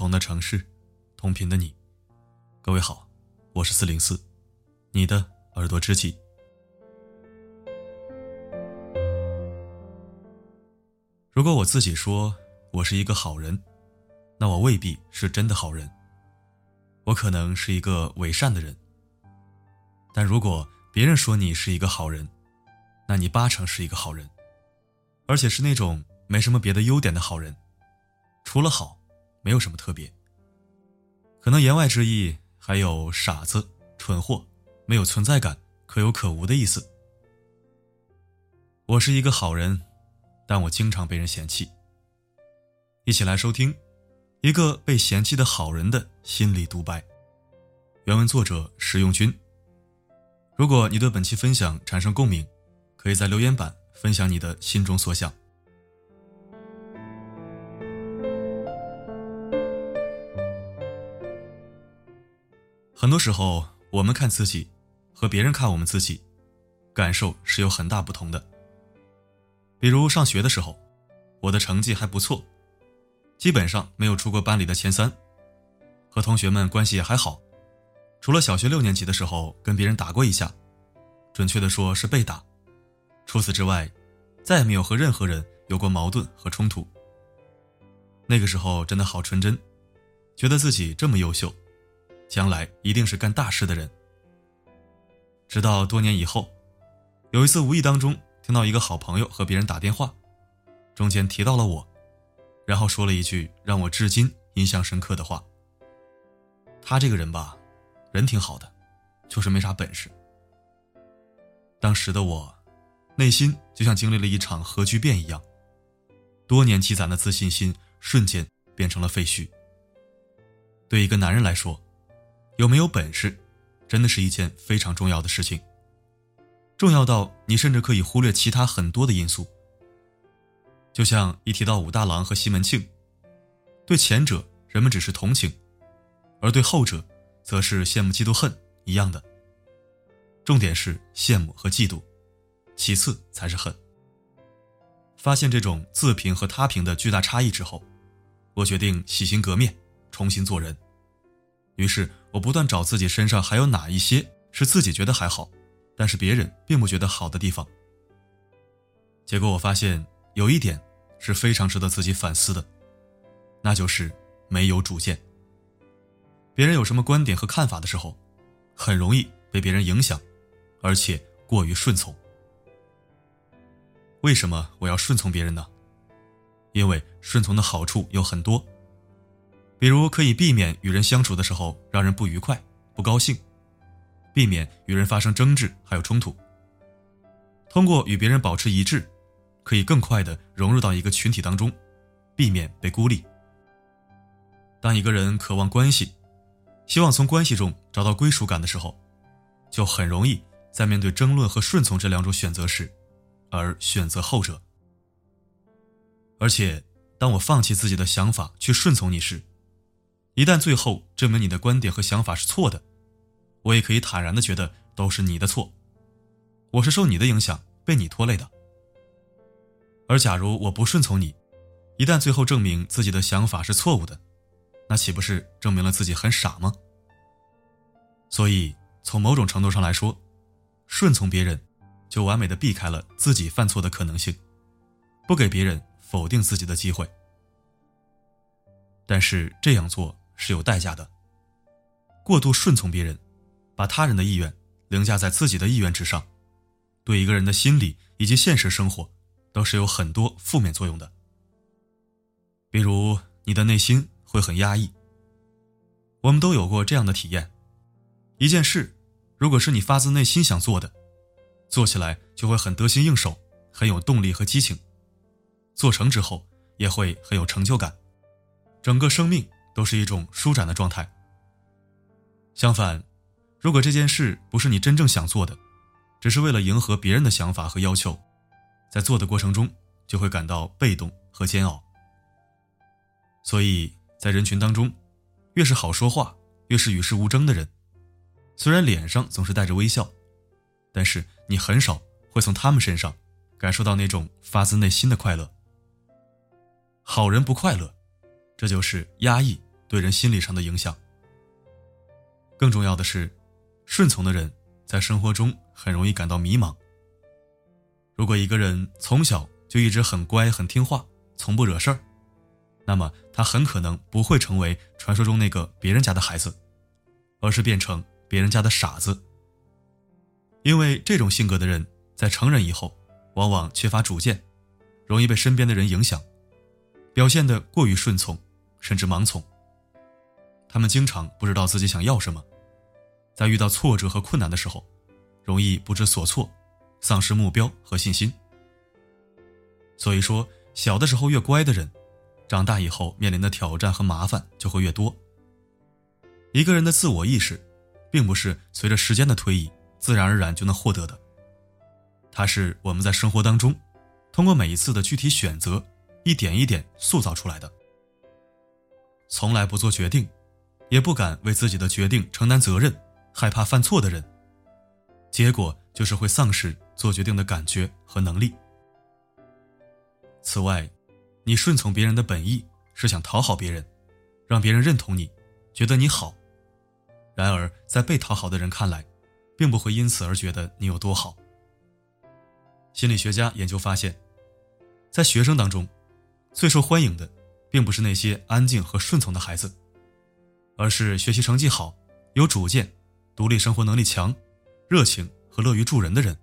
同的城市，同频的你，各位好，我是四零四，你的耳朵知己。如果我自己说我是一个好人，那我未必是真的好人。我可能是一个伪善的人。但如果别人说你是一个好人，那你八成是一个好人，而且是那种没什么别的优点的好人，除了好，没有什么特别。可能言外之意还有傻子、蠢货、没有存在感、可有可无的意思。我是一个好人，但我经常被人嫌弃。一起来收听一个被嫌弃的好人的心理独白。原文作者石用军。如果你对本期分享产生共鸣，可以在留言板分享你的心中所想。很多时候，我们看自己和别人看我们自己，感受是有很大不同的。比如上学的时候，我的成绩还不错，基本上没有出过班里的前三，和同学们关系也还好，除了小学六年级的时候跟别人打过一架，准确的说是被打。除此之外，再也没有和任何人有过矛盾和冲突。那个时候真的好纯真，觉得自己这么优秀，将来一定是干大事的人。直到多年以后，有一次无意当中听到一个好朋友和别人打电话，中间提到了我，然后说了一句让我至今印象深刻的话。他这个人吧，人挺好的，就是没啥本事。当时的我。内心就像经历了一场核聚变一样，多年积攒的自信心瞬间变成了废墟。对一个男人来说，有没有本事，真的是一件非常重要的事情，重要到你甚至可以忽略其他很多的因素。就像一提到武大郎和西门庆，对前者人们只是同情，而对后者，则是羡慕嫉妒恨一样的。重点是羡慕和嫉妒。其次才是恨。发现这种自评和他评的巨大差异之后，我决定洗心革面，重新做人。于是我不断找自己身上还有哪一些是自己觉得还好，但是别人并不觉得好的地方。结果我发现有一点是非常值得自己反思的，那就是没有主见。别人有什么观点和看法的时候，很容易被别人影响，而且过于顺从。为什么我要顺从别人呢？因为顺从的好处有很多，比如可以避免与人相处的时候让人不愉快、不高兴，避免与人发生争执还有冲突。通过与别人保持一致，可以更快的融入到一个群体当中，避免被孤立。当一个人渴望关系，希望从关系中找到归属感的时候，就很容易在面对争论和顺从这两种选择时。而选择后者，而且，当我放弃自己的想法去顺从你时，一旦最后证明你的观点和想法是错的，我也可以坦然的觉得都是你的错，我是受你的影响被你拖累的。而假如我不顺从你，一旦最后证明自己的想法是错误的，那岂不是证明了自己很傻吗？所以，从某种程度上来说，顺从别人。就完美的避开了自己犯错的可能性，不给别人否定自己的机会。但是这样做是有代价的。过度顺从别人，把他人的意愿凌驾在自己的意愿之上，对一个人的心理以及现实生活都是有很多负面作用的。比如你的内心会很压抑。我们都有过这样的体验：一件事，如果是你发自内心想做的。做起来就会很得心应手，很有动力和激情，做成之后也会很有成就感，整个生命都是一种舒展的状态。相反，如果这件事不是你真正想做的，只是为了迎合别人的想法和要求，在做的过程中就会感到被动和煎熬。所以在人群当中，越是好说话、越是与世无争的人，虽然脸上总是带着微笑。但是你很少会从他们身上感受到那种发自内心的快乐。好人不快乐，这就是压抑对人心理上的影响。更重要的是，顺从的人在生活中很容易感到迷茫。如果一个人从小就一直很乖、很听话，从不惹事儿，那么他很可能不会成为传说中那个别人家的孩子，而是变成别人家的傻子。因为这种性格的人在成人以后，往往缺乏主见，容易被身边的人影响，表现得过于顺从，甚至盲从。他们经常不知道自己想要什么，在遇到挫折和困难的时候，容易不知所措，丧失目标和信心。所以说，小的时候越乖的人，长大以后面临的挑战和麻烦就会越多。一个人的自我意识，并不是随着时间的推移自然而然就能获得的，它是我们在生活当中，通过每一次的具体选择，一点一点塑造出来的。从来不做决定。也不敢为自己的决定承担责任，害怕犯错的人，结果就是会丧失做决定的感觉和能力。此外，你顺从别人的本意是想讨好别人，让别人认同你，觉得你好。然而，在被讨好的人看来，并不会因此而觉得你有多好。心理学家研究发现，在学生当中，最受欢迎的，并不是那些安静和顺从的孩子。而是学习成绩好、有主见、独立生活能力强、热情和乐于助人的人。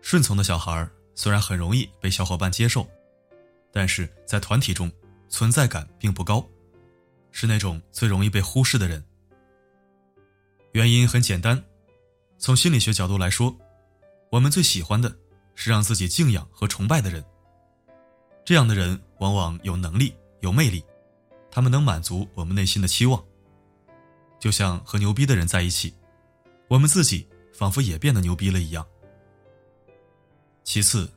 顺从的小孩虽然很容易被小伙伴接受，但是在团体中存在感并不高，是那种最容易被忽视的人。原因很简单，从心理学角度来说，我们最喜欢的是让自己敬仰和崇拜的人。这样的人往往有能力、有魅力。他们能满足我们内心的期望，就像和牛逼的人在一起，我们自己仿佛也变得牛逼了一样。其次，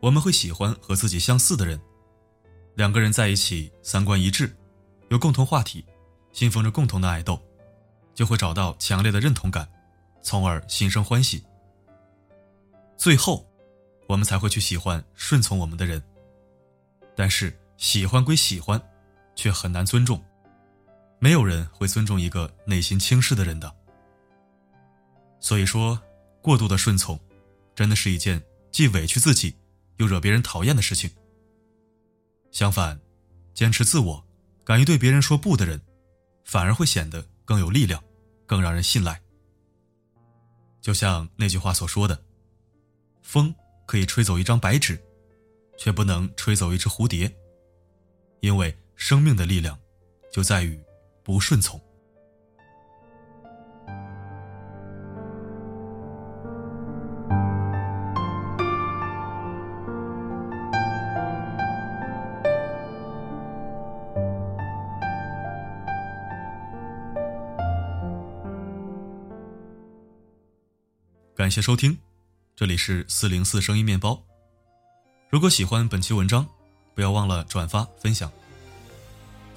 我们会喜欢和自己相似的人，两个人在一起三观一致，有共同话题，信奉着共同的爱豆，就会找到强烈的认同感，从而心生欢喜。最后，我们才会去喜欢顺从我们的人。但是，喜欢归喜欢。却很难尊重，没有人会尊重一个内心轻视的人的。所以说，过度的顺从，真的是一件既委屈自己，又惹别人讨厌的事情。相反，坚持自我，敢于对别人说不的人，反而会显得更有力量，更让人信赖。就像那句话所说的：“风可以吹走一张白纸，却不能吹走一只蝴蝶，因为。”生命的力量，就在于不顺从。感谢收听，这里是四零四声音面包。如果喜欢本期文章，不要忘了转发分享。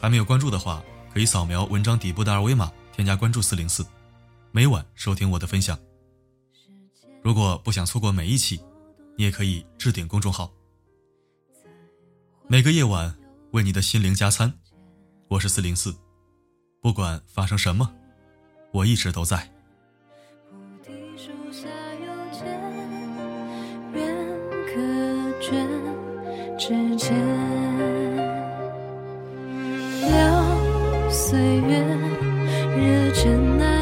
还没有关注的话，可以扫描文章底部的二维码，添加关注四零四，每晚收听我的分享。如果不想错过每一期，你也可以置顶公众号。每个夜晚为你的心灵加餐，我是四零四，不管发生什么，我一直都在。之间。岁月惹尘埃